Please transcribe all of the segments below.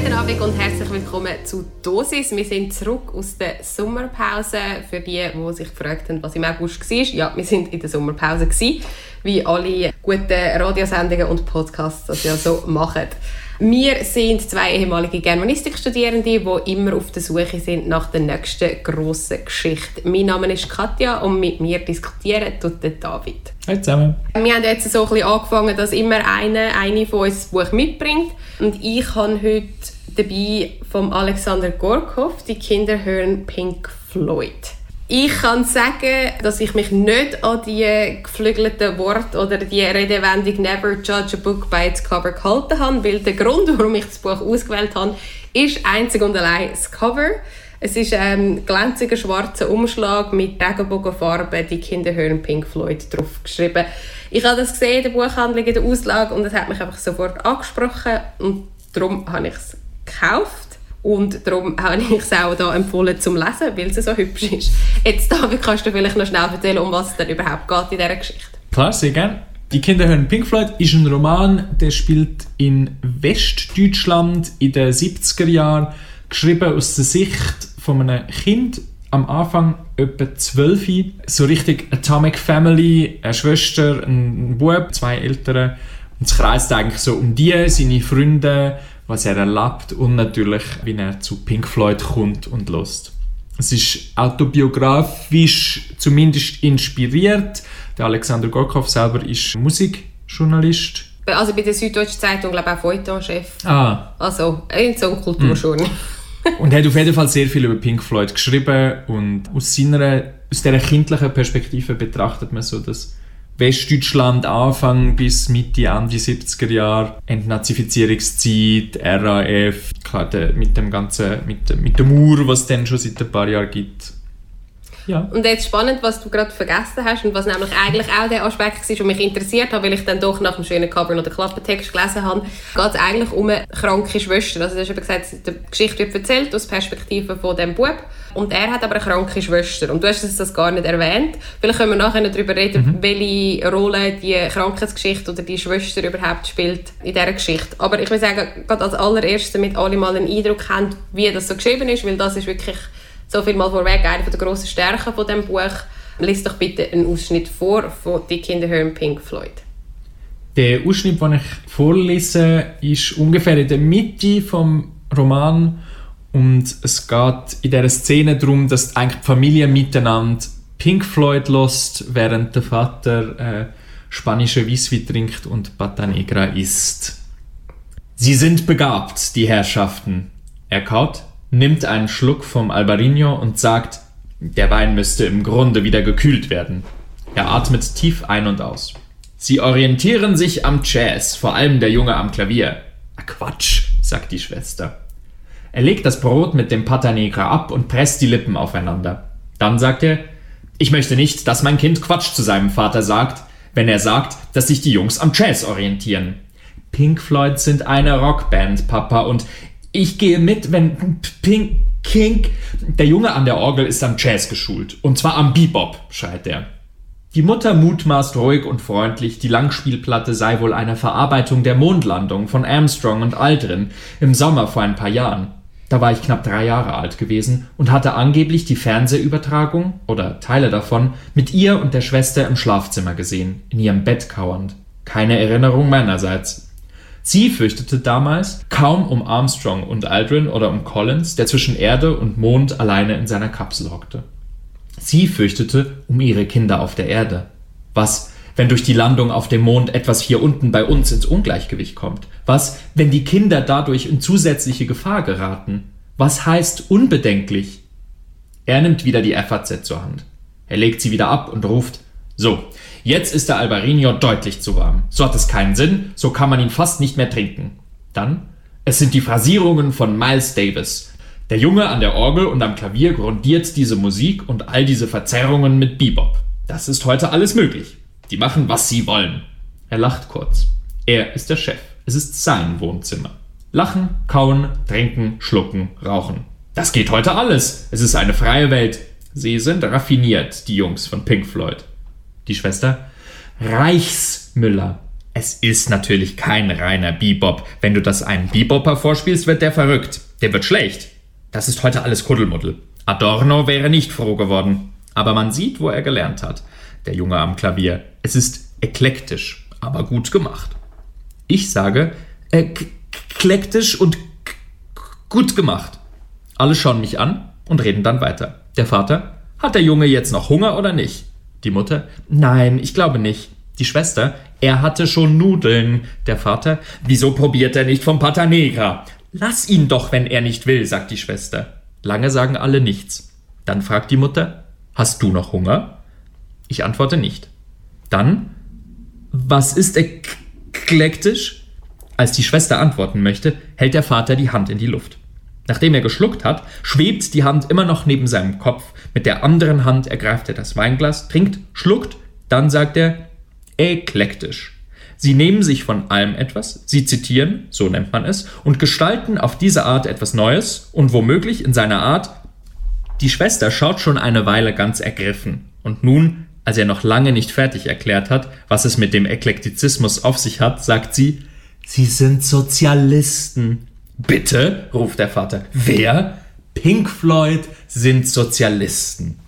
Guten Abend und herzlich willkommen zu Dosis. Wir sind zurück aus der Sommerpause. Für die, die sich gefragt haben, was im August war, ja, wir sind in der Sommerpause wie alle guten Radiosendungen und Podcasts das ja so machen. Wir sind zwei ehemalige Germanistikstudierende, die immer auf der Suche sind nach der nächsten grossen Geschichte. Mein Name ist Katja und mit mir diskutieren tut der David. Hallo zusammen. Wir haben jetzt so ein bisschen angefangen, dass immer eine, eine von uns ein Buch mitbringt. Und ich habe heute dabei von Alexander Gorkov «Die Kinder hören Pink Floyd». Ich kann sagen, dass ich mich nicht an die geflügelten Worte oder die Redewendung «Never judge a book by its cover» gehalten habe, weil der Grund, warum ich das Buch ausgewählt habe, ist einzig und allein das Cover. Es ist ein glänziger schwarzer Umschlag mit Regenbogenfarben, die Kinder hören Pink Floyd drauf geschrieben. Ich habe das gesehen in der Buchhandlung in der Auslage und es hat mich einfach sofort angesprochen und darum habe ich es gekauft. Und darum habe ich es auch da empfohlen zum Lesen, weil es so hübsch ist. Jetzt, David, kannst du vielleicht noch schnell erzählen, um was es denn überhaupt geht in dieser Geschichte? Klar, sehr gerne. Die Kinder hören Pink Floyd ist ein Roman, der spielt in Westdeutschland in den 70er Jahren, geschrieben aus der Sicht von einem Kind am Anfang etwa 12, so richtig Atomic Family, eine Schwester, ein Bub, zwei Eltern. Und es kreist eigentlich so um die, seine Freunde, was er erlebt und natürlich, wie er zu Pink Floyd kommt und lost. Es ist autobiografisch zumindest inspiriert. Der Alexander Gorkov selber ist Musikjournalist. Also bei der Süddeutschen Zeitung, glaube ich, auch Feuilleton-Chef. Ah. Also, in so einem Kulturjournal. Mm. und hat auf jeden Fall sehr viel über Pink Floyd geschrieben und aus seiner, aus dieser kindlichen Perspektive betrachtet man so das Westdeutschland Anfang bis Mitte, Ende 70er Jahre, Entnazifizierungszeit, RAF, klar, mit dem ganzen, mit, mit der Mauer, was es dann schon seit ein paar Jahren gibt. Ja. Und jetzt spannend, was du gerade vergessen hast und was nämlich eigentlich auch der Aspekt war, der mich interessiert hat, weil ich dann doch nach dem schönen Cover noch den Klappentext gelesen habe, geht es eigentlich um eine kranke Schwester. Also du hast eben gesagt, die Geschichte wird erzählt aus Perspektive von dem Bub und er hat aber eine kranke Schwester und du hast das gar nicht erwähnt. Vielleicht können wir nachher darüber reden, mhm. welche Rolle die Krankheitsgeschichte oder die Schwester überhaupt spielt in dieser Geschichte. Aber ich will sagen, gerade als allererstes, damit alle mal einen Eindruck haben, wie das so geschrieben ist, weil das ist wirklich so viel mal vorweg, eine der grossen Stärken von dem Buch. Lies doch bitte einen Ausschnitt vor von «Die Kinder hören Pink Floyd». Der Ausschnitt, den ich vorlese, ist ungefähr in der Mitte vom Roman und es geht in dieser Szene darum, dass eigentlich die Familie miteinander Pink Floyd lost, während der Vater äh, spanische Weisswein trinkt und Pata Negra isst. Sie sind begabt, die Herrschaften. Er kaut nimmt einen Schluck vom Albarino und sagt, der Wein müsste im Grunde wieder gekühlt werden. Er atmet tief ein und aus. Sie orientieren sich am Jazz, vor allem der Junge am Klavier. Ah, Quatsch, sagt die Schwester. Er legt das Brot mit dem Pata Negra ab und presst die Lippen aufeinander. Dann sagt er, ich möchte nicht, dass mein Kind Quatsch zu seinem Vater sagt, wenn er sagt, dass sich die Jungs am Jazz orientieren. Pink Floyd sind eine Rockband, Papa, und ich gehe mit, wenn Pink King. Der Junge an der Orgel ist am Jazz geschult. Und zwar am Bebop, schreit er. Die Mutter mutmaßt ruhig und freundlich, die Langspielplatte sei wohl eine Verarbeitung der Mondlandung von Armstrong und Aldrin im Sommer vor ein paar Jahren. Da war ich knapp drei Jahre alt gewesen und hatte angeblich die Fernsehübertragung oder Teile davon mit ihr und der Schwester im Schlafzimmer gesehen, in ihrem Bett kauernd. Keine Erinnerung meinerseits. Sie fürchtete damals kaum um Armstrong und Aldrin oder um Collins, der zwischen Erde und Mond alleine in seiner Kapsel hockte. Sie fürchtete um ihre Kinder auf der Erde. Was, wenn durch die Landung auf dem Mond etwas hier unten bei uns ins Ungleichgewicht kommt? Was, wenn die Kinder dadurch in zusätzliche Gefahr geraten? Was heißt unbedenklich? Er nimmt wieder die FAZ zur Hand. Er legt sie wieder ab und ruft So, Jetzt ist der Albarino deutlich zu warm. So hat es keinen Sinn, so kann man ihn fast nicht mehr trinken. Dann, es sind die Phrasierungen von Miles Davis. Der Junge an der Orgel und am Klavier grundiert diese Musik und all diese Verzerrungen mit Bebop. Das ist heute alles möglich. Die machen, was sie wollen. Er lacht kurz. Er ist der Chef. Es ist sein Wohnzimmer. Lachen, kauen, trinken, schlucken, rauchen. Das geht heute alles. Es ist eine freie Welt. Sie sind raffiniert, die Jungs von Pink Floyd die Schwester, Reichsmüller. Es ist natürlich kein reiner Bebop. Wenn du das einem Bebopper vorspielst, wird der verrückt. Der wird schlecht. Das ist heute alles Kuddelmuddel. Adorno wäre nicht froh geworden. Aber man sieht, wo er gelernt hat. Der Junge am Klavier. Es ist eklektisch, aber gut gemacht. Ich sage, eklektisch und gut gemacht. Alle schauen mich an und reden dann weiter. Der Vater, hat der Junge jetzt noch Hunger oder nicht? Die Mutter, nein, ich glaube nicht. Die Schwester, er hatte schon Nudeln. Der Vater, wieso probiert er nicht vom Pata Negra? Lass ihn doch, wenn er nicht will, sagt die Schwester. Lange sagen alle nichts. Dann fragt die Mutter, hast du noch Hunger? Ich antworte nicht. Dann, was ist eklektisch? Als die Schwester antworten möchte, hält der Vater die Hand in die Luft. Nachdem er geschluckt hat, schwebt die Hand immer noch neben seinem Kopf. Mit der anderen Hand ergreift er das Weinglas, trinkt, schluckt, dann sagt er eklektisch. Sie nehmen sich von allem etwas, sie zitieren, so nennt man es, und gestalten auf diese Art etwas Neues und womöglich in seiner Art. Die Schwester schaut schon eine Weile ganz ergriffen. Und nun, als er noch lange nicht fertig erklärt hat, was es mit dem Eklektizismus auf sich hat, sagt sie, Sie sind Sozialisten. Bitte, ruft der Vater. Wer? Pink Floyd sind Sozialisten.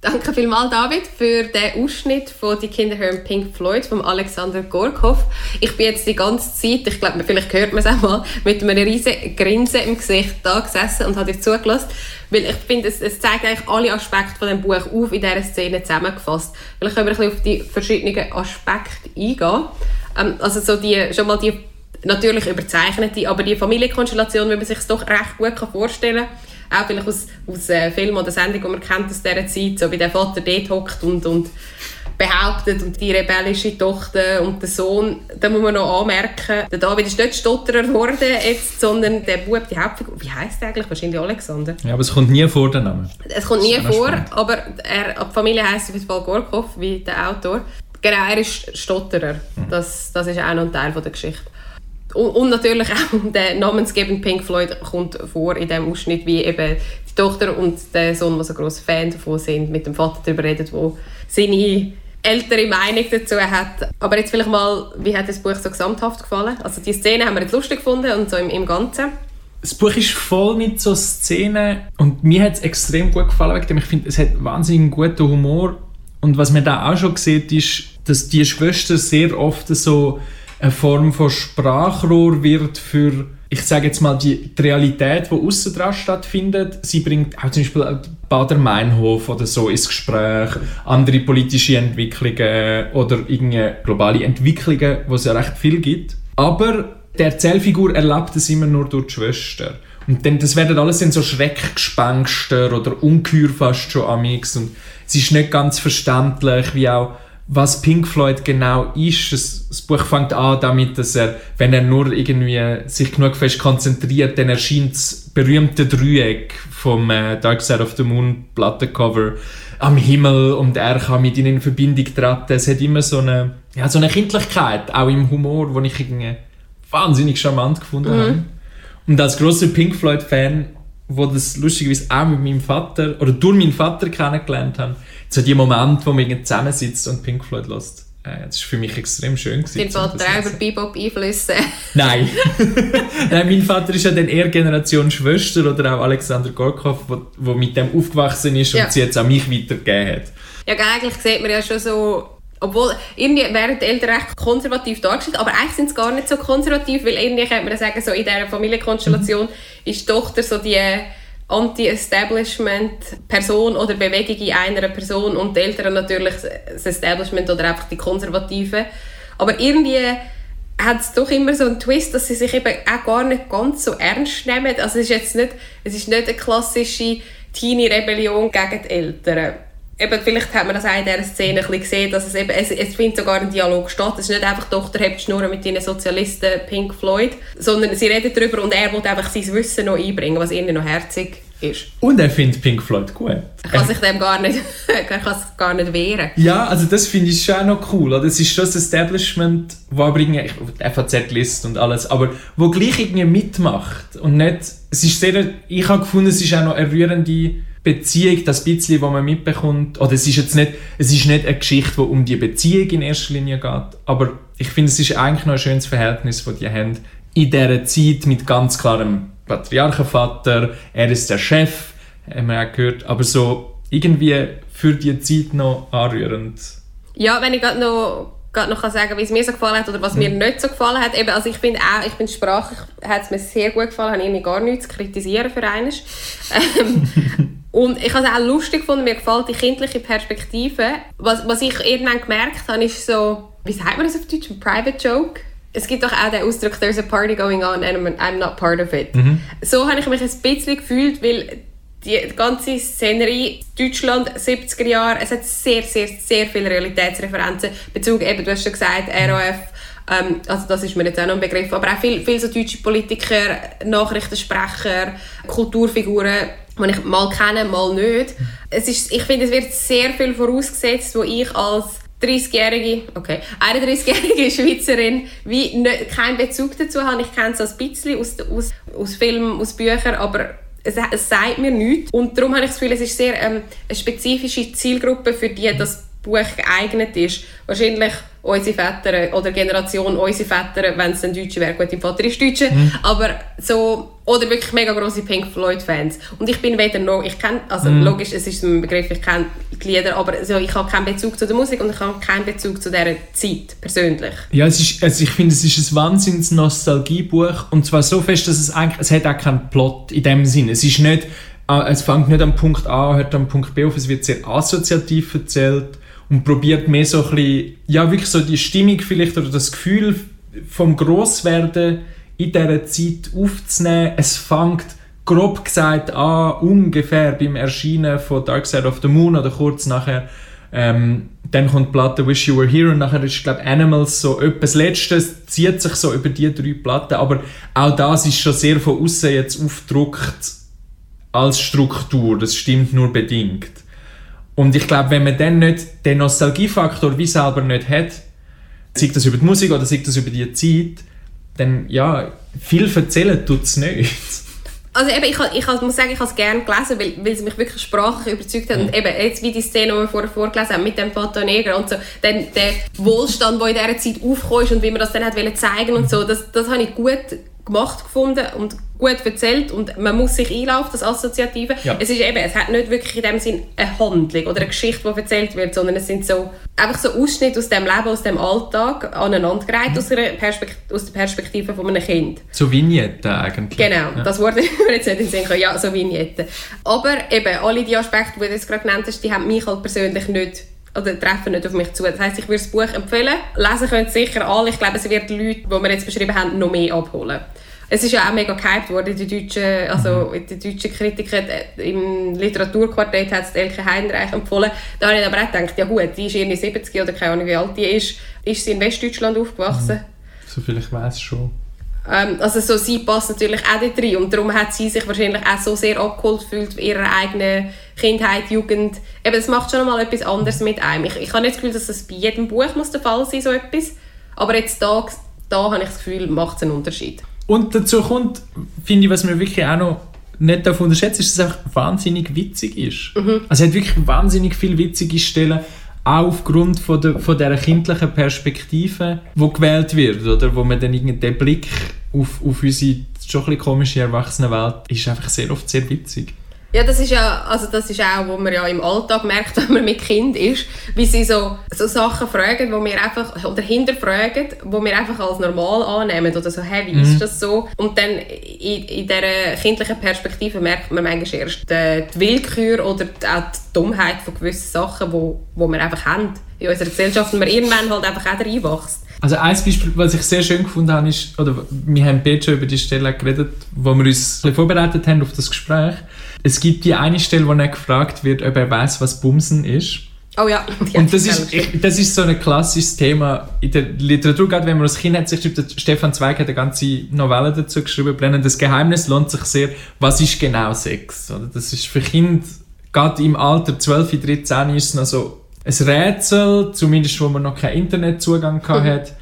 Danke vielmals, David, für den Ausschnitt von «Die Kinder hören Pink Floyd» von Alexander Gorkhoff. Ich bin jetzt die ganze Zeit, ich glaube, vielleicht hört man es auch mal, mit einem riesigen Grinsen im Gesicht da gesessen und habe dir zugelassen, weil ich finde, es, es, zeigt eigentlich alle Aspekte von dem Buch auf in dieser Szene zusammengefasst. Vielleicht können wir ein bisschen auf die verschiedenen Aspekte eingehen. Ähm, also so die, schon mal die natürlich überzeichnete, aber die Familienkonstellation, wie man sich doch recht gut vorstellen kann, auch vielleicht aus, aus äh, Filmen oder Sendungen, die man kennt aus dieser Zeit, so wie der Vater dort hockt und, und behauptet und die rebellische Tochter und der Sohn, da muss man noch anmerken, der David ist nicht Stotterer geworden jetzt, sondern der Bub, die Hauptfigur, wie heißt der eigentlich? Wahrscheinlich Alexander. Ja, aber es kommt nie vor, der Name. Es kommt nie vor, spannend. aber er, die Familie heisst auf jeden Fall Gorkov, wie der Autor. Genau, er ist Stotterer. Mhm. Das, das ist auch noch ein Teil von der Geschichte. Und, natürlich auch der namensgebende Pink Floyd kommt vor in dem Ausschnitt, wie eben die Tochter und der Sohn, die so große Fan davon sind, mit dem Vater darüber reden, wo seine ältere Meinung dazu hat. Aber jetzt vielleicht mal, wie hat das Buch so gesamthaft gefallen? Also die Szene haben wir jetzt lustig gefunden und so im, im Ganzen. Das Buch ist voll mit so Szenen und mir hat es extrem gut gefallen, wegen dem ich finde, es hat wahnsinnig guten Humor und was man da auch schon sieht, ist, dass die Schwester sehr oft so eine Form von Sprachrohr wird für, ich sage jetzt mal, die, die Realität, die außen dran stattfindet. Sie bringt auch zum Beispiel Bader-Meinhof oder so ins Gespräch, andere politische Entwicklungen oder irgendeine globale Entwicklungen, wo es ja recht viel gibt. Aber der Erzählfigur erlebt es immer nur durch die Schwester. Und dann, das werden alles in so Schreckgespenster oder Ungeheuer fast schon amix und es ist nicht ganz verständlich, wie auch was Pink Floyd genau ist. Das, das, Buch fängt an damit, dass er, wenn er nur irgendwie sich genug fest konzentriert, dann erscheint das berühmte Dreieck vom äh, Dark Side of the Moon Plattencover am Himmel und er kann mit ihnen in Verbindung treten. Es hat immer so eine, ja, so eine Kindlichkeit, auch im Humor, die ich irgendwie wahnsinnig charmant gefunden mhm. habe. Und als großer Pink Floyd Fan, wo das lustigerweise auch mit meinem Vater oder durch meinen Vater kennengelernt habe, so die Momente, wo man zusammensitzt und Pink Floyd lässt. Äh, das war für mich extrem schön. Gewesen, Dein Vater auch über Bebop einflüsse? Nein. Nein, mein Vater ist ja dann eher Generation Schwester oder auch Alexander Gorkov, wo, wo mit dem aufgewachsen ist ja. und sie jetzt an mich weitergegeben hat. Ja, eigentlich sieht man ja schon so obwohl, irgendwie werden die Eltern recht konservativ dargestellt, aber eigentlich sind sie gar nicht so konservativ, weil irgendwie könnte man sagen, so in dieser Familienkonstellation mhm. ist die Tochter so die Anti-Establishment-Person oder Bewegung in einer Person und die Eltern natürlich das Establishment oder einfach die Konservativen. Aber irgendwie hat es doch immer so einen Twist, dass sie sich eben auch gar nicht ganz so ernst nehmen. Also es ist jetzt nicht, es ist nicht eine klassische Teenie-Rebellion gegen die Eltern eben, vielleicht hat man das auch in dieser Szene ein bisschen gesehen, dass es eben, es, es findet sogar ein Dialog statt. Es ist nicht einfach, Tochter hebt Schnurren mit den Sozialisten Pink Floyd, sondern sie reden darüber und er will einfach sein Wissen noch einbringen, was ihnen noch herzig ist. Und er findet Pink Floyd gut. Er kann sich dem gar nicht, er kann sich gar nicht wehren. Ja, also das finde ich schon noch cool. Das ist schon das Establishment, wo aber irgendwie, FAZ liest und alles, aber wo gleich irgendwie mitmacht und nicht, es ist sehr, ich habe gefunden, es ist auch noch eine rührende Beziehung, das bisschen, was man mitbekommt, oder es ist jetzt nicht, es ist nicht eine Geschichte, die um die Beziehung in erster Linie geht, aber ich finde, es ist eigentlich noch ein schönes Verhältnis, das die haben in dieser Zeit mit ganz klarem Patriarchenvater, er ist der Chef, haben wir auch gehört, aber so irgendwie für die Zeit noch anrührend. Ja, wenn ich gerade noch, gerade noch kann sagen wie es mir so gefallen hat oder was mhm. mir nicht so gefallen hat. Eben, also ich finde auch, ich finde sprachlich hat es mir sehr gut gefallen, habe irgendwie gar nichts zu kritisieren für eines. Ähm, und ich habe es auch lustig gefunden, mir gefällt die kindliche Perspektive. Was, was ich irgendwann gemerkt habe, ist so, wie sagt man das auf Deutsch, ein Private Joke? es gibt doch auch den Ausdruck, there's a party going on and I'm not part of it. Mhm. So habe ich mich ein bisschen gefühlt, weil die ganze Szenerie Deutschland 70er Jahre, es hat sehr, sehr, sehr viele Realitätsreferenzen. Bezug eben, du hast schon gesagt, RAF, ähm, also das ist mir jetzt auch noch ein Begriff, aber auch viele viel so deutsche Politiker, Nachrichtensprecher, Kulturfiguren, die ich mal kenne, mal nicht. Es ist, ich finde, es wird sehr viel vorausgesetzt, wo ich als 30-jährige, okay, 31-jährige Schweizerin wie nicht, keinen Bezug dazu habe. Ich kenne es ein bisschen aus, aus, aus Filmen, aus Büchern, aber es, es sagt mir nichts. Und darum habe ich das Gefühl, es ist sehr ähm, eine spezifische Zielgruppe, für die das Buch geeignet ist. Wahrscheinlich unsere Väter oder Generation unsere Väter, wenn es ein Deutscher wäre, gut, im Vater ist Deutscher, mhm. aber so, oder wirklich mega große Pink Floyd-Fans. Und ich bin weder noch, ich kenne, also mhm. logisch, es ist ein Begriff, ich kenne die Lieder, aber so, ich habe keinen Bezug zu der Musik und ich habe keinen Bezug zu dieser Zeit, persönlich. Ja, es ist, also ich finde, es ist ein wahnsinns Nostalgiebuch und zwar so fest, dass es eigentlich, es hat auch keinen Plot in dem Sinne. Es ist nicht, äh, es fängt nicht am Punkt A, hört am Punkt B auf, es wird sehr assoziativ erzählt und probiert mehr so ein bisschen, ja wirklich so die Stimmung vielleicht oder das Gefühl vom Grosswerden in dieser Zeit aufzunehmen. Es fängt grob gesagt an, ungefähr beim Erscheinen von Dark Side of the Moon oder kurz nachher. Ähm, dann kommt die Platte Wish You Were Here und nachher ist, glaube Animals so etwas Letztes, zieht sich so über die drei Platten, aber auch das ist schon sehr von außen jetzt aufgedruckt als Struktur, das stimmt nur bedingt. Und ich glaube, wenn man dann nicht den Nostalgiefaktor wie selber nicht hat, sei das über die Musik oder sei das über die Zeit, dann ja, viel erzählen tut es nicht. Also eben, ich, ich muss sagen, ich habe es gerne gelesen, weil, weil es mich wirklich sprachlich überzeugt hat. Mhm. Und eben, jetzt wie die Szene, die wir vorher vorgelesen haben, mit dem Pato Neger und so, dann der Wohlstand, der in dieser Zeit aufgekommen ist und wie man das dann hat zeigen und so, das, das habe ich gut gemacht gefunden und gut erzählt und man muss sich einlaufen, das Assoziative. Ja. Es ist eben, es hat nicht wirklich in dem Sinn eine Handlung oder eine Geschichte, die erzählt wird, sondern es sind so einfach so Ausschnitte aus dem Leben, aus dem Alltag aneinandergereiht mhm. aus, aus der Perspektive von einem Kind. So Vignetten eigentlich. Genau, ja. das Wort wir jetzt nicht in den Sinn Ja, so Vignetten. Aber eben, alle die Aspekte, die du jetzt gerade genannt hast, die haben mich halt persönlich nicht oder treffen nicht auf mich zu. Das heisst, ich würde das Buch empfehlen. Lesen können sicher alle. Ich glaube, es wird die Leute, die wir jetzt beschrieben haben, noch mehr abholen. Es ist ja auch mega gehypt worden, die deutschen, also mhm. die deutschen Kritiker äh, im Literaturquartett hat es Elke Heinreich empfohlen. Da habe ich aber auch gedacht, ja gut, die ist irgendwie 70 oder keine Ahnung wie alt die ist. Ist sie in Westdeutschland aufgewachsen? Mhm. So viel ich weiß schon. Ähm, also so, sie passt natürlich auch dort rein und darum hat sie sich wahrscheinlich auch so sehr abgeholt gefühlt von ihrer eigenen Kindheit, Jugend. Eben, das macht schon mal etwas anderes mit einem. Ich, ich habe nicht das Gefühl, dass das bei jedem Buch muss der Fall sein so etwas. Aber jetzt da, da habe ich das Gefühl, macht es einen Unterschied. Und dazu kommt, finde ich, was mir wirklich auch noch nicht davon unterschätzt, ist, dass es einfach wahnsinnig witzig ist. Mhm. Also es hat wirklich wahnsinnig viele witzige Stellen, auch aufgrund von, der, von dieser kindlichen Perspektive, die gewählt wird, oder wo man dann den Blick auf, auf unsere schon ein bisschen komische Erwachsenenwelt ist einfach sehr oft sehr witzig. Ja, das ist ja, also das ist auch, was man ja im Alltag merkt, wenn man mit Kind ist, wie sie so, so Sachen fragen, wo wir einfach, oder hinterfragen, wo wir einfach als normal annehmen, oder so, hey, wie mhm. ist das so? Und dann in, in dieser kindlichen Perspektive merkt man manchmal erst die, die Willkür oder die, auch die Dummheit von gewissen Sachen, wo, wo wir einfach haben in unserer Gesellschaft und man irgendwann halt einfach auch reinwächst. Also ein Beispiel, was ich sehr schön gefunden habe, ist, oder wir haben beide schon über die Stelle geredet, wo wir uns vorbereitet haben auf das Gespräch, es gibt die eine Stelle, wo er gefragt wird, ob er weiß, was Bumsen ist. Oh ja. Und das ist, ich, das ist so ein klassisches Thema in der Literatur, gerade wenn man als Kind hat, sich schreibt, Stefan Zweig hat eine ganze Novelle dazu geschrieben, Blendendes Geheimnis lohnt sich sehr, was ist genau Sex? Oder das ist für Kinder, gerade im Alter 12, 13 ist es noch so ein Rätsel, zumindest wo man noch keinen Internetzugang mhm. hat.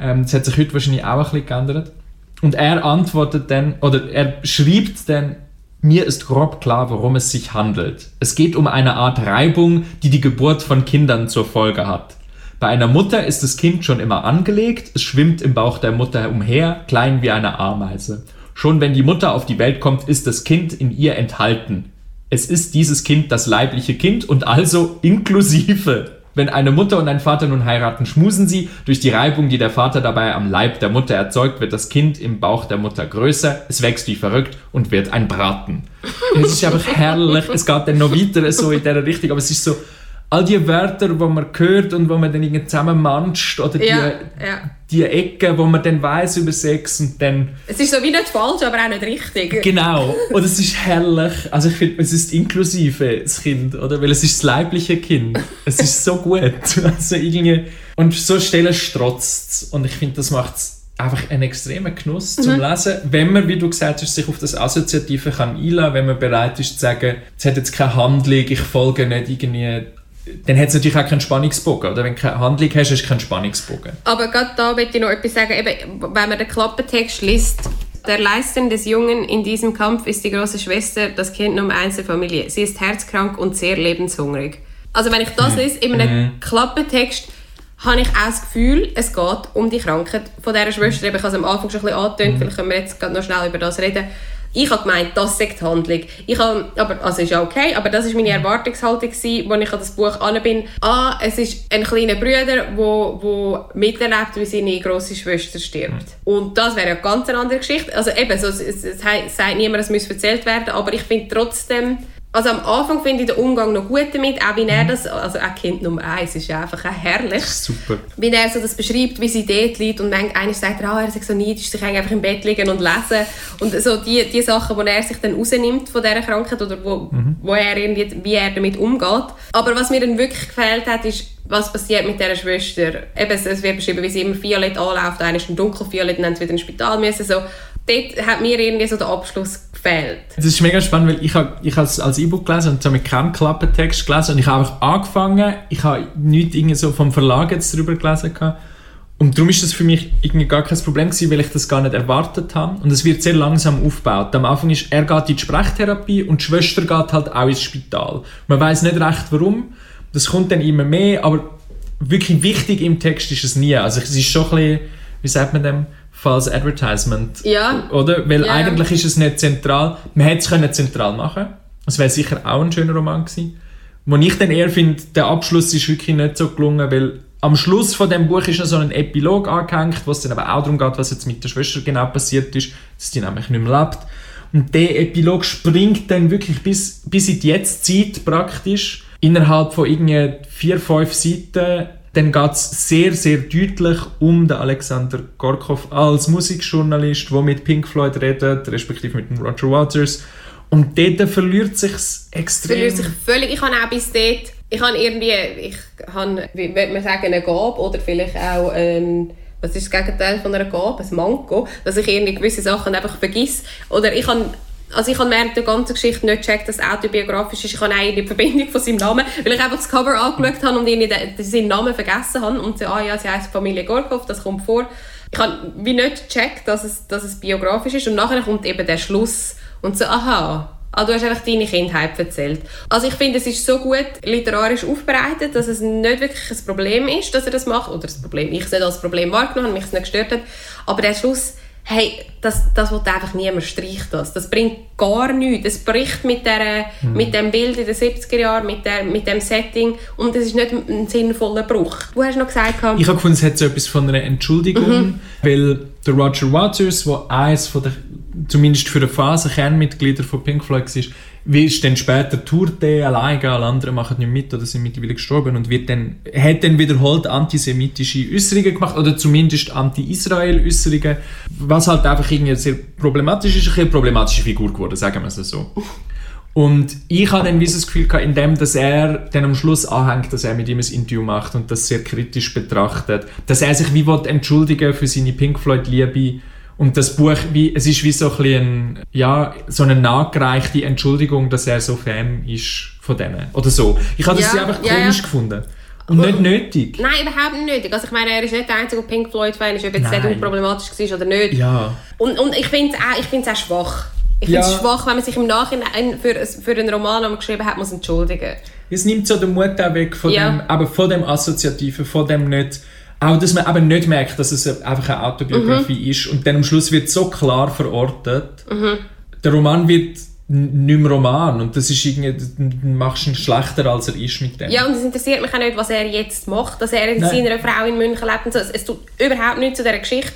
Ähm, das hat sich heute wahrscheinlich auch ein bisschen geändert. Und er antwortet dann, oder er schreibt dann, mir ist grob klar, worum es sich handelt. Es geht um eine Art Reibung, die die Geburt von Kindern zur Folge hat. Bei einer Mutter ist das Kind schon immer angelegt, es schwimmt im Bauch der Mutter umher, klein wie eine Ameise. Schon wenn die Mutter auf die Welt kommt, ist das Kind in ihr enthalten. Es ist dieses Kind das leibliche Kind und also inklusive. Wenn eine Mutter und ein Vater nun heiraten, schmusen sie. Durch die Reibung, die der Vater dabei am Leib der Mutter erzeugt, wird das Kind im Bauch der Mutter größer, es wächst wie verrückt und wird ein Braten. Es ist einfach herrlich. Es geht dann noch weiter so in dieser Richtung, aber es ist so, all die Wörter, die man hört und wo man dann irgendwie zusammen manscht oder die, Ja, ja. die Ecken, wo man dann weiß über Sex und dann Es ist so wie nicht falsch, aber auch nicht richtig. Genau. Und es ist herrlich. Also ich finde, es ist inklusive, das Kind, oder? Weil es ist das leibliche Kind. Es ist so gut. Also irgendwie... Und so Stellen strotzt Und ich finde, das macht einfach einen extremen Genuss zum Lesen, wenn man, wie du gesagt hast, sich auf das Assoziative kann einlassen, wenn man bereit ist zu sagen, es hat jetzt keine Handlung, ich folge nicht irgendwie... Dann hat es natürlich auch keinen Spannungsbogen, oder? Wenn du keine Handlung hast, hast du keinen Spannungsbogen. Aber gerade da möchte ich noch etwas sagen. Eben, wenn man den Klappentext liest, der Leisten des Jungen in diesem Kampf ist die große Schwester, das Kind Nummer eins der Familie. Sie ist herzkrank und sehr lebenshungrig. Also wenn ich das lese, in einem Klappentext, habe ich auch das Gefühl, es geht um die Krankheit von dieser Schwester. Ich habe es am Anfang schon ein bisschen angetönt, vielleicht können wir jetzt noch schnell über das reden. Ich habe gemeint, das sei die Handlung. Ich habe, aber, also ist ja okay, aber das war meine Erwartungshaltung, gewesen, als ich an das Buch an bin. Ah, es ist ein kleiner Bruder, der wo, wo miterlebt, wie seine grosse Schwester stirbt. Und das wäre ja eine ganz andere Geschichte. Also eben, so, es, es, es sagt niemand, es muss erzählt werden, aber ich finde trotzdem, also am Anfang finde ich den Umgang noch gut damit, auch wie er das, also auch Kind Nummer eins ist ja einfach auch herrlich Super. wie er so das beschreibt, wie sie dort liegt und manchmal sagt, er, ah, er sei so neidisch, sich einfach im Bett liegen und lesen und so die, die Sachen, wo er sich dann rausnimmt von dieser Krankheit oder wo, wo er irgendwie, wie er damit umgeht. Aber was mir dann wirklich gefällt hat, ist, was passiert mit dieser Schwester. Eben, es wird beschrieben, wie sie immer violett anläuft, einer ist ein dunkelviolett und dann sie wieder ins Spital müssen. So. Dort hat mir irgendwie so der Abschluss gefehlt. Das ist mega spannend, weil ich habe ich es als E-Book gelesen und so mit keinem Klappentext gelesen und ich habe einfach angefangen, ich habe nichts irgendwie so vom Verlag jetzt darüber gelesen gehabt. und darum ist das für mich irgendwie gar kein Problem gewesen, weil ich das gar nicht erwartet habe und es wird sehr langsam aufgebaut. Am Anfang ist, er geht in die Sprachtherapie und die Schwester geht halt auch ins Spital. Man weiß nicht recht warum, das kommt dann immer mehr, aber wirklich wichtig im Text ist es nie. Also es ist schon ein bisschen, wie sagt man dem, false advertisement. Ja. Oder? Weil Ja. eigentlich ist es nicht zentral. Man hätte es können zentral machen Es wäre sicher auch ein schöner Roman gewesen. Wo ich dann eher finde, der Abschluss ist wirklich nicht so gelungen, weil am Schluss von dem Buch ist noch so ein Epilog angehängt, wo es dann aber auch darum geht, was jetzt mit der Schwester genau passiert ist, dass die nämlich nicht mehr lebt. Und der Epilog springt dann wirklich bis, bis in die Jetztzeit praktisch. Innerhalb von irgendwie vier, fünf Seiten. Dann geht es sehr, sehr deutlich um den Alexander Gorkov als Musikjournalist, der mit Pink Floyd redet, respektive mit Roger Waters. Und dort verliert sich extrem. verliert sich völlig. Ich habe auch bis dort, ich habe irgendwie, ich habe, wie würde man sagen, eine Gabe oder vielleicht auch ein, was ist das Gegenteil von einer Gabe? Ein Manko, dass ich irgendwie gewisse Sachen einfach vergiss. Oder ich habe also ich habe während der ganzen Geschichte nicht gecheckt, dass es autobiografisch ist. Ich habe die Verbindung von seinem Namen, weil ich einfach das Cover angeschaut habe und den, seinen Namen vergessen habe. Und so, ah ja, sie heisst Familie Gorkov, das kommt vor. Ich habe wie nicht gecheckt, dass es, dass es biografisch ist. Und nachher kommt eben der Schluss. Und so, aha, Ah, du hast einfach deine Kindheit erzählt. Also ich finde, es ist so gut literarisch aufbereitet, dass es nicht wirklich ein Problem ist, dass er das macht. Oder das Problem, ich es nicht als Problem wahrgenommen habe, mich es nicht gestört hat. Aber der Schluss, hey, das, das will einfach niemand streicht das. Das bringt gar nichts. Es bricht mit, der, mit dem Bild in den 70er Jahren, mit, der, mit dem Setting und es ist nicht ein sinnvoller Bruch. Du hast noch gesagt... Ich habe gefunden, es hat so etwas von einer Entschuldigung, weil der Roger Waters, der eines von der, zumindest für eine Phase Kernmitglieder von Pink Floyd war, wie ist dann später tourt der alleine, alle anderen machen nicht mit oder sind mittlerweile gestorben? Und wird dann, hat dann wiederholt antisemitische Äußerungen gemacht? Oder zumindest anti-Israel-Äußerungen, was halt einfach irgendwie sehr problematisch ist, eine problematische Figur geworden, sagen wir es so. Und ich habe dann das Gefühl gehabt, indem dass er dann am Schluss anhängt, dass er mit ihm ein Interview macht und das sehr kritisch betrachtet, dass er sich wie entschuldigen für seine Pink Floyd Liebe und das Buch wie es ist wie so ein, ja so eine nachgereichte Entschuldigung, dass er so Fan ist von denen oder so. Ich habe das Ja, einfach ja, komisch ja. gefunden und nicht nötig. Nein, überhaupt nicht nötig. Also ich meine, er ist nicht der einzige Pink Floyd-Fan, ob jetzt Nein. nicht unproblematisch war oder nicht. Ja. Und, und ich finde es auch, auch schwach. Ich finde es Ja. schwach, wenn man sich im Nachhinein für, für einen Roman, den man geschrieben hat, muss entschuldigen es nimmt so den Mut auch weg von, Ja. dem, aber von dem Assoziativen, von dem nicht, auch dass man eben nicht merkt, dass es einfach eine Autobiografie Mhm. ist und dann am Schluss wird so klar verortet, der Roman wird nicht mehr Roman und das ist irgendwie, machst ihn schlechter, als er ist mit dem. Ja, und es interessiert mich auch nicht, was er jetzt macht, dass er mit seiner Frau in München lebt und so. Es- tut überhaupt nichts zu dieser Geschichte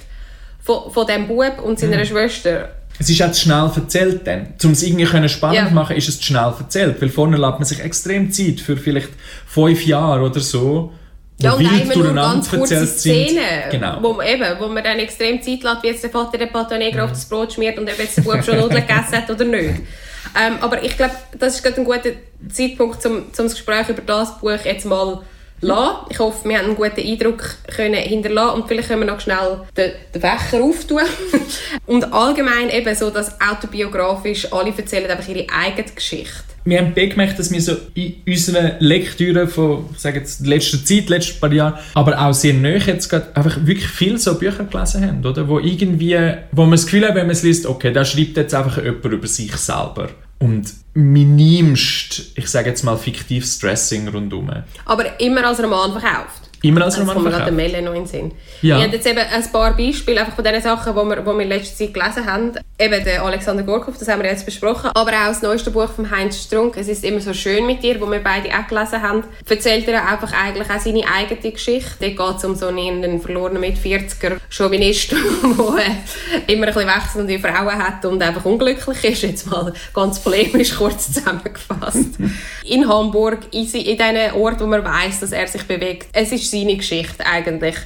von, von diesem Bub und seiner Mhm. Schwester. Es ist auch zu schnell erzählt dann. Um es irgendwie können spannend Ja. zu machen, ist es zu schnell erzählt. Weil vorne lässt man sich extrem Zeit für vielleicht fünf Jahre oder so, Ja, und immer nur ganz kurze. Szenen, Genau. wo, man eben, wo man dann extrem Zeit lässt, wie jetzt der Vater den Pâté Negra auf das Brot schmiert und ob jetzt der Bub schon Nudeln gegessen hat oder nicht. Ähm, aber ich glaube, das ist gerade ein guter Zeitpunkt, um, um das Gespräch über das Buch jetzt mal zu lassen. Ich hoffe, wir haben einen guten Eindruck können hinterlassen und vielleicht können wir noch schnell den, den Fächer auftun. und allgemein eben so, dass autobiografisch alle erzählen einfach ihre eigene Geschichte. wir haben gemerkt, dass wir so in unseren Lektüren von, ich sage jetzt, letzter Zeit, letzten paar Jahren, aber auch sehr nahe jetzt gerade einfach wirklich viel so Bücher gelesen haben, oder? Wo irgendwie, wo man das Gefühl hat, wenn man es liest, okay, da schreibt jetzt einfach jemand über sich selber. Und minimst, ich sage jetzt mal, fiktives Stressing rundherum. Aber immer als Roman verkauft. Immer als Das Roman kommt mir gerade noch in den Sinn. Ja. Ich habe jetzt eben ein paar Beispiele einfach von den Sachen, die wir, die wir in letzter Zeit gelesen haben. Eben der Alexander Gorkov, das haben wir jetzt besprochen. Aber auch das neueste Buch von Heinz Strunk, «Es ist immer so schön mit dir», wo wir beide auch gelesen haben, erzählt er einfach eigentlich auch seine eigene Geschichte. Dort geht es um so einen, verlorenen Mit-40er Chauvinist, der äh, immer ein bisschen wechselnde Frauen hat und einfach unglücklich ist. Jetzt mal ganz polemisch kurz zusammengefasst. in Hamburg, in, in diesen Ort, wo man weiß, dass er sich bewegt. Es ist seine Geschichte eigentlich.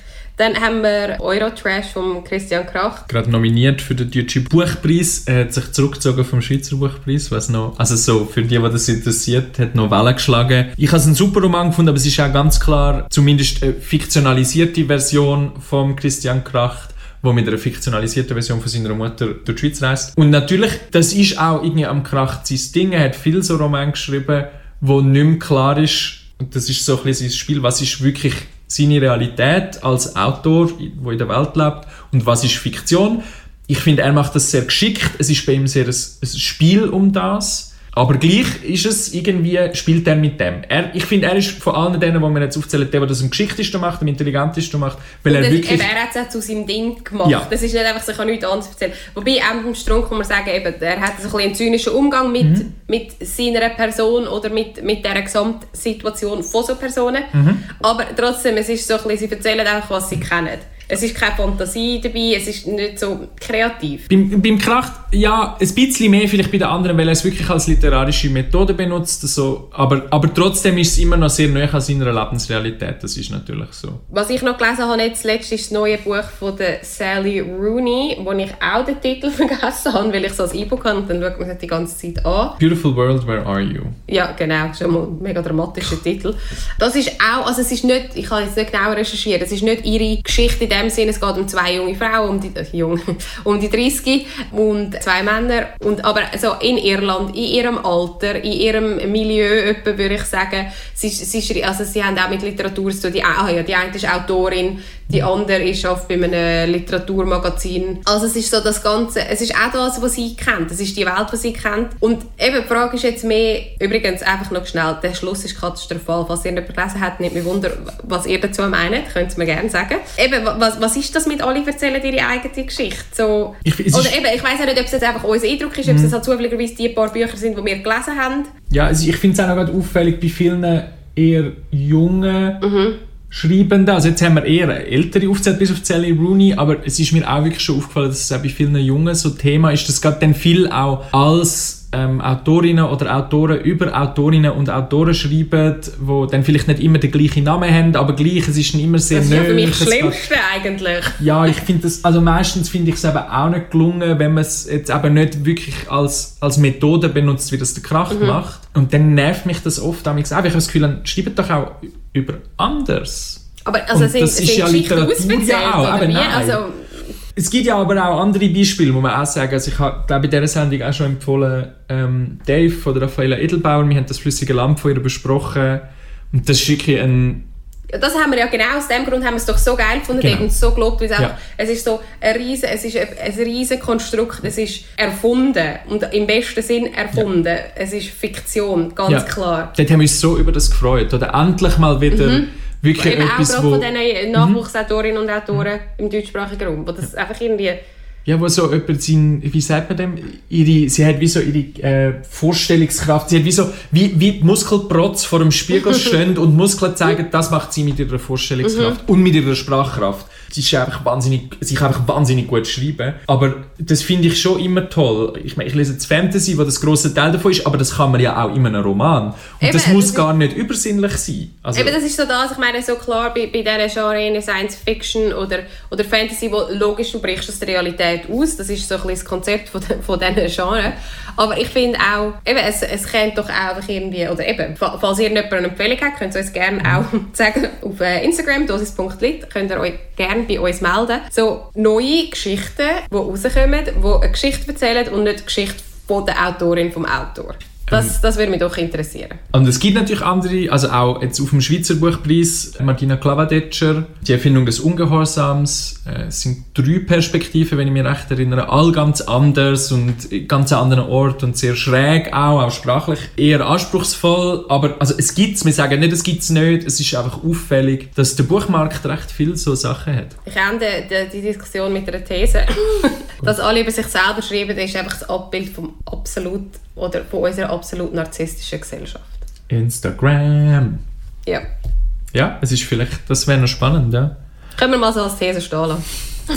Dann haben wir Eurotrash von Christian Krach. gerade nominiert für den deutschen Buchpreis. Er hat sich zurückgezogen vom Schweizer Buchpreis, was noch, also so, für die, die das interessiert, hat noch Wellen geschlagen. Ich habe es einen super Roman gefunden, aber es ist auch ganz klar, zumindest eine fiktionalisierte Version von Christian Kracht, wo mit einer fiktionalisierten Version von seiner Mutter durch die Schweiz reist. Und natürlich, das ist auch irgendwie am Kracht sein Ding. Er hat viel so Romane geschrieben, wo nicht mehr klar ist, und das ist so ein bisschen sein Spiel, was ist wirklich seine Realität als Autor, der in der Welt lebt, und was ist Fiktion. Ich finde, er macht das sehr geschickt. Es ist bei ihm sehr ein, ein Spiel um das. Aber gleich ist es irgendwie, spielt er mit dem. Er, ich finde, er ist von allen denen, die wir jetzt aufzählen, der, der das am geschicktesten macht, am intelligentesten macht, weil Und er wirklich... eben, er hat es auch zu seinem Ding gemacht. Ja. Das ist nicht einfach, sich an nichts anderes erzählen. Wobei, beim Strunk kann man sagen, eben, er hat so ein bisschen einen zynischen Umgang mit, Mhm. mit seiner Person oder mit, mit dieser Gesamtsituation von so Personen. Mhm. Aber trotzdem, es ist so ein bisschen, sie erzählen einfach, was sie kennen. Es ist keine Fantasie dabei, es ist nicht so kreativ. Beim, beim Kracht, ja, ein bisschen mehr vielleicht bei den anderen, weil er es wirklich als literarische Methode benutzt. So. Aber, aber trotzdem ist es immer noch sehr nahe an seiner Lebensrealität. Das ist natürlich so. Was ich noch gelesen habe, jetzt letzt ist das neue Buch von der Sally Rooney, wo ich auch den Titel vergessen habe, weil ich es als E-Book habe und dann schaut man sich die ganze Zeit an. Beautiful World, Where Are You? Ja, genau, schon mal ein mega dramatischer Titel. Das ist auch, also es ist nicht, ich kann jetzt nicht genau recherchieren, es ist nicht ihre Geschichte in dem Sinne, es geht um zwei junge Frauen, um die, äh, jung, um die 30 und zwei Männer, und, aber so in Irland, in ihrem Alter, in ihrem Milieu, würde ich sagen, sie, sie, also sie haben auch mit Literatur zu tun, die, ah, ja, die eine ist Autorin, die andere ist oft bei einem Literaturmagazin. Also es ist so das Ganze, es ist auch das, was sie kennt, es ist die Welt, die sie kennt. Und eben, die Frage ist jetzt mehr, übrigens einfach noch schnell, der Schluss ist katastrophal, falls ihr nicht gelesen habt, nicht mehr wunder, was ihr dazu meint, könnt ihr mir gerne sagen. Eben, wa- was, was ist das mit alle erzählen ihre eigene Geschichte? So, Ich- oder eben, ich weiß auch nicht, ob es jetzt einfach unser Eindruck ist, ob es jetzt halt zufälligerweise die paar Bücher sind, die wir gelesen haben. Ja, also ich finde es auch gerade auffällig bei vielen eher jungen Mhm. Schreibenden. Also jetzt haben wir eher ältere aufgezählt, bis auf Sally Rooney, aber es ist mir auch wirklich schon aufgefallen, dass es auch bei vielen Jungen so Thema ist, dass gerade dann viel auch als ähm, Autorinnen oder Autoren über Autorinnen und Autoren schreiben, wo dann vielleicht nicht immer den gleichen Namen haben, aber gleich, es ist immer sehr Das ist ja für mich das Schlimmste eigentlich. ja, ich finde das, also meistens finde ich es eben auch nicht gelungen, wenn man es jetzt eben nicht wirklich als, als Methode benutzt, wie das der Kracht macht. Und dann nervt mich das oft auch. Ich habe das Gefühl, schreibt doch auch über anders. Aber also Und sind, das ist sind ja Literatur ja auch, aber nein. Also, Es gibt ja aber auch andere Beispiele, muss man auch sagen. Also ich habe, glaube in dieser Sendung auch schon empfohlen, ähm, Dave von der Raffaella Edelbauer, wir haben das flüssige Lamm von ihr besprochen. Und das ist wirklich ein Ja, das haben wir ja genau aus dem Grund haben wir es doch so geil gefunden Genau. und so gelobt, weil es, Ja. einfach, es ist so ein riesen, es ist ein, ein riesen Konstrukt, es ist erfunden und im besten Sinn erfunden. Es ist Fiktion, ganz Ja. klar. Dort haben wir uns so über das gefreut. Oder endlich mal wieder wirklich Mhm. Eben auch etwas, gerade wo, von diesen Nachwuchsautorinnen und Autoren im deutschsprachigen Raum, wo das einfach irgendwie... ja, wo so jemand sein, wie sagt man dem, ihre, sie hat wie so ihre äh, Vorstellungskraft, sie hat wie so, wie, wie die Muskelprotz vor dem Spiegel stehen und Muskeln zeigen, das macht sie mit ihrer Vorstellungskraft Mhm. und mit ihrer Sprachkraft. Sie ist einfach wahnsinnig, sie kann einfach wahnsinnig gut schreiben. Aber das finde ich schon immer toll. Ich meine, ich lese jetzt Fantasy, wo das große Teil davon ist, aber das kann man ja auch in einem Roman. Und Eben, das muss das gar nicht übersinnlich sein. Also, Eben, das ist so das, ich meine, so klar bei, bei dieser Genre in Science Fiction oder, oder Fantasy, wo logisch, du brichst aus der Realität aus, das ist so ein bisschen das Konzept von, de- von diesen Genre. Aber ich finde auch, eben, es, es könnte doch auch irgendwie, oder eben, fa- falls ihr jemanden eine Empfehlung habt, könnt ihr uns gerne auch sagen auf äh, Instagram, dosis.lit, könnt ihr euch gerne bei uns melden. So neue Geschichten, die rauskommen, die eine Geschichte erzählen und nicht die Geschichte von der Autorin, vom Autor. Das, das würde mich doch interessieren. Und es gibt natürlich andere, also auch jetzt auf dem Schweizer Buchpreis, Martina Klavadetscher, die Erfindung des Ungehorsams. Äh, Es sind drei Perspektiven, wenn ich mich recht erinnere, all ganz anders und ganz an anderen Ort und sehr schräg auch, auch sprachlich eher anspruchsvoll. Aber also es gibt's, wir sagen nicht, es gibt's nicht, es ist einfach auffällig, dass der Buchmarkt recht viel so Sachen hat. Ich ende die, die Diskussion mit einer These. dass alle über sich selber schreiben, das ist einfach das Abbild vom absolut oder von unserer absolut narzisstischen Gesellschaft. Instagram. Ja. Ja, es ist vielleicht, das wäre noch spannend, ja. Können wir mal so als These stehen lassen.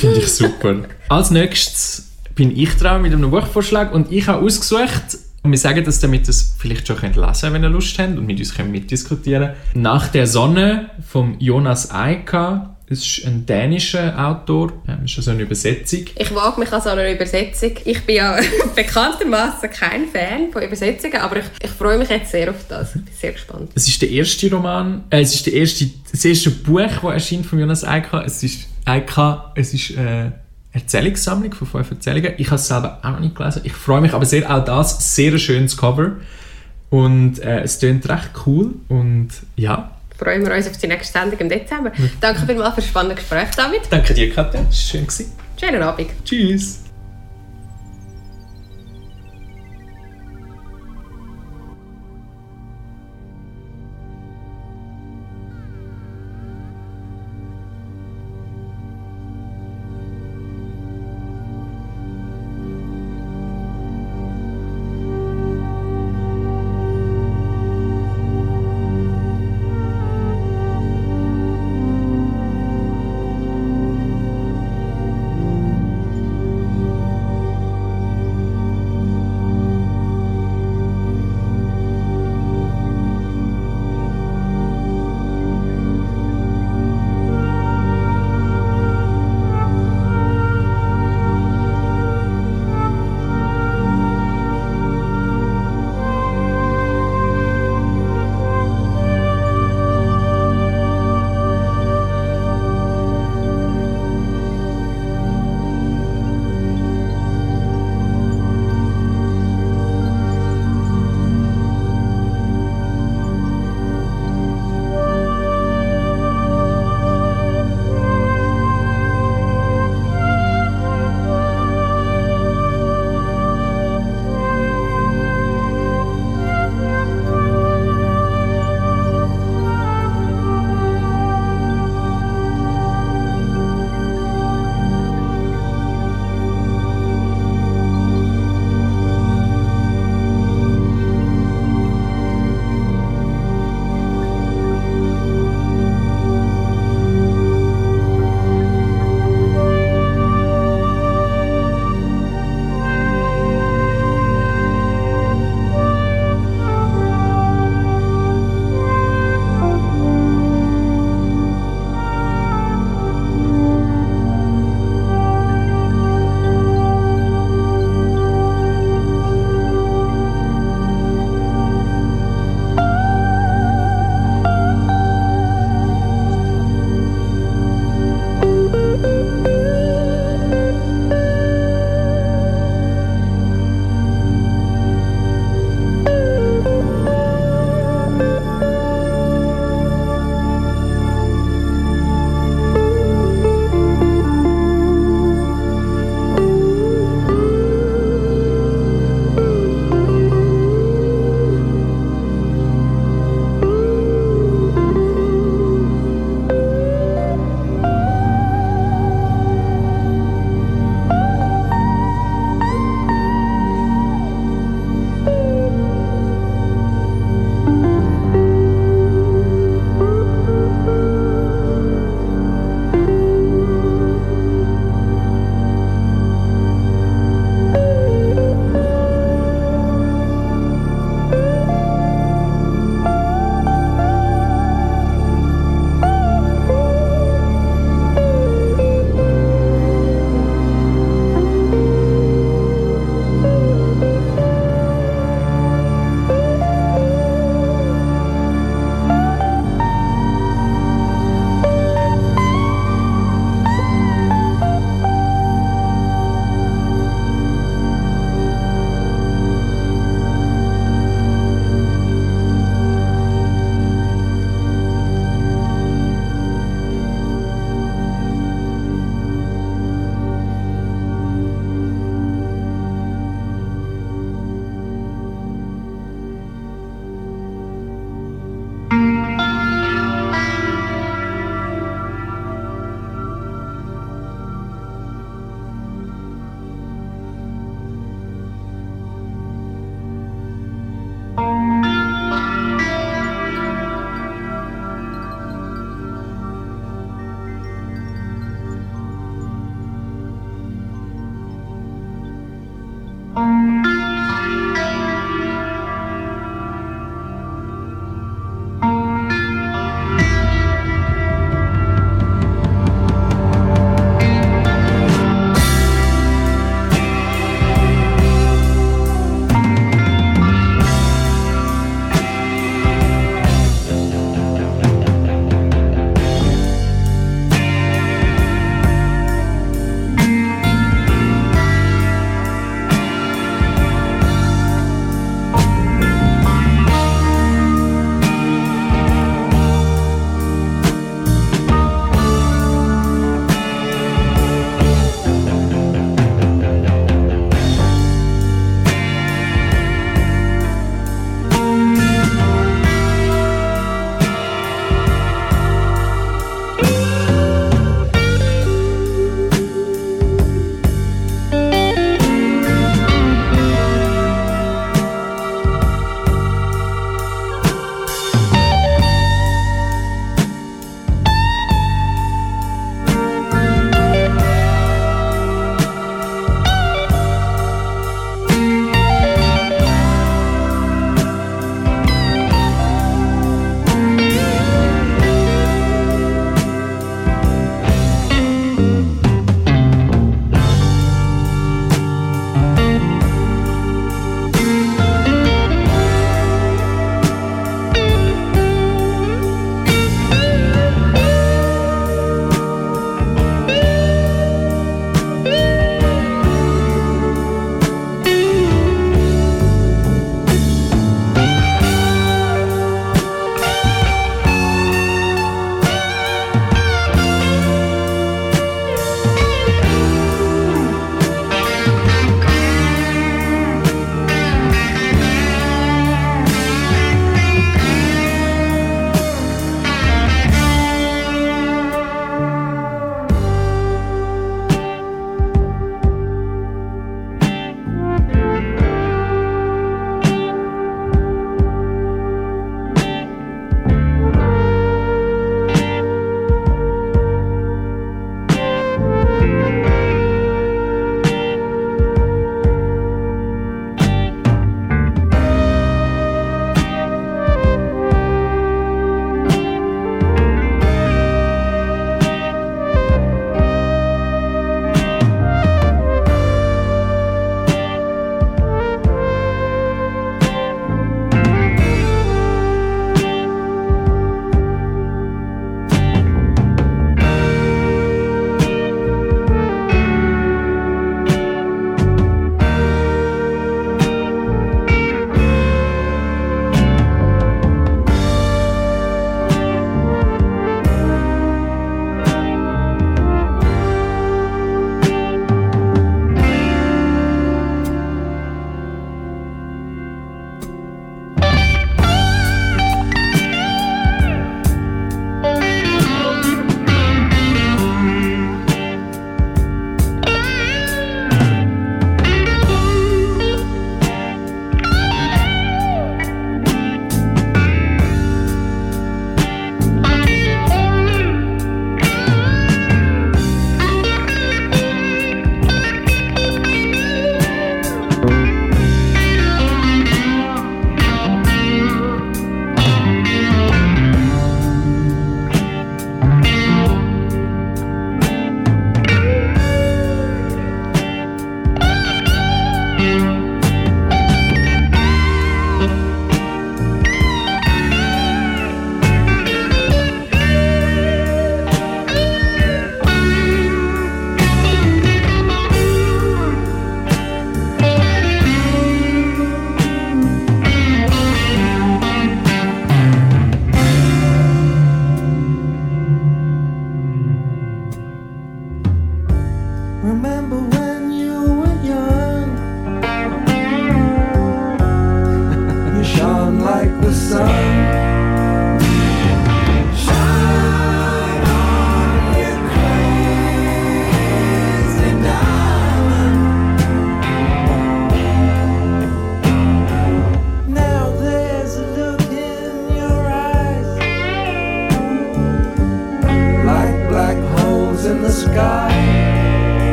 Finde ich super. Als nächstes bin ich dran mit einem Buchvorschlag und ich habe ausgesucht, und wir sagen das, damit ihr es vielleicht schon könnt lesen könnt, wenn ihr Lust habt und mit uns könnt mitdiskutieren Nach der Sonne von Jonas Eika. Das ist ein dänischer Autor, ähm, ist also eine Übersetzung. Ich wage mich an so einer Übersetzung. Ich bin ja bekanntermaßen kein Fan von Übersetzungen, aber ich, ich freue mich jetzt sehr auf das. Ich bin sehr gespannt. Es ist der erste Roman, äh, es ist der erste, das erste Buch, das erscheint von Jonas Eika. Es ist Eika, es ist eine Erzählungssammlung von fünf Erzählungen. Ich habe es selber auch noch nicht gelesen. Ich freue mich aber sehr, auch das, sehr ein schönes Cover. Und äh, es klingt recht cool und ja. Freuen wir uns auf die nächste Sendung im Dezember. Danke vielmals für das spannende Gespräch, David. Danke dir, Katja. Schön. gewesen. Schönen Abend. Tschüss.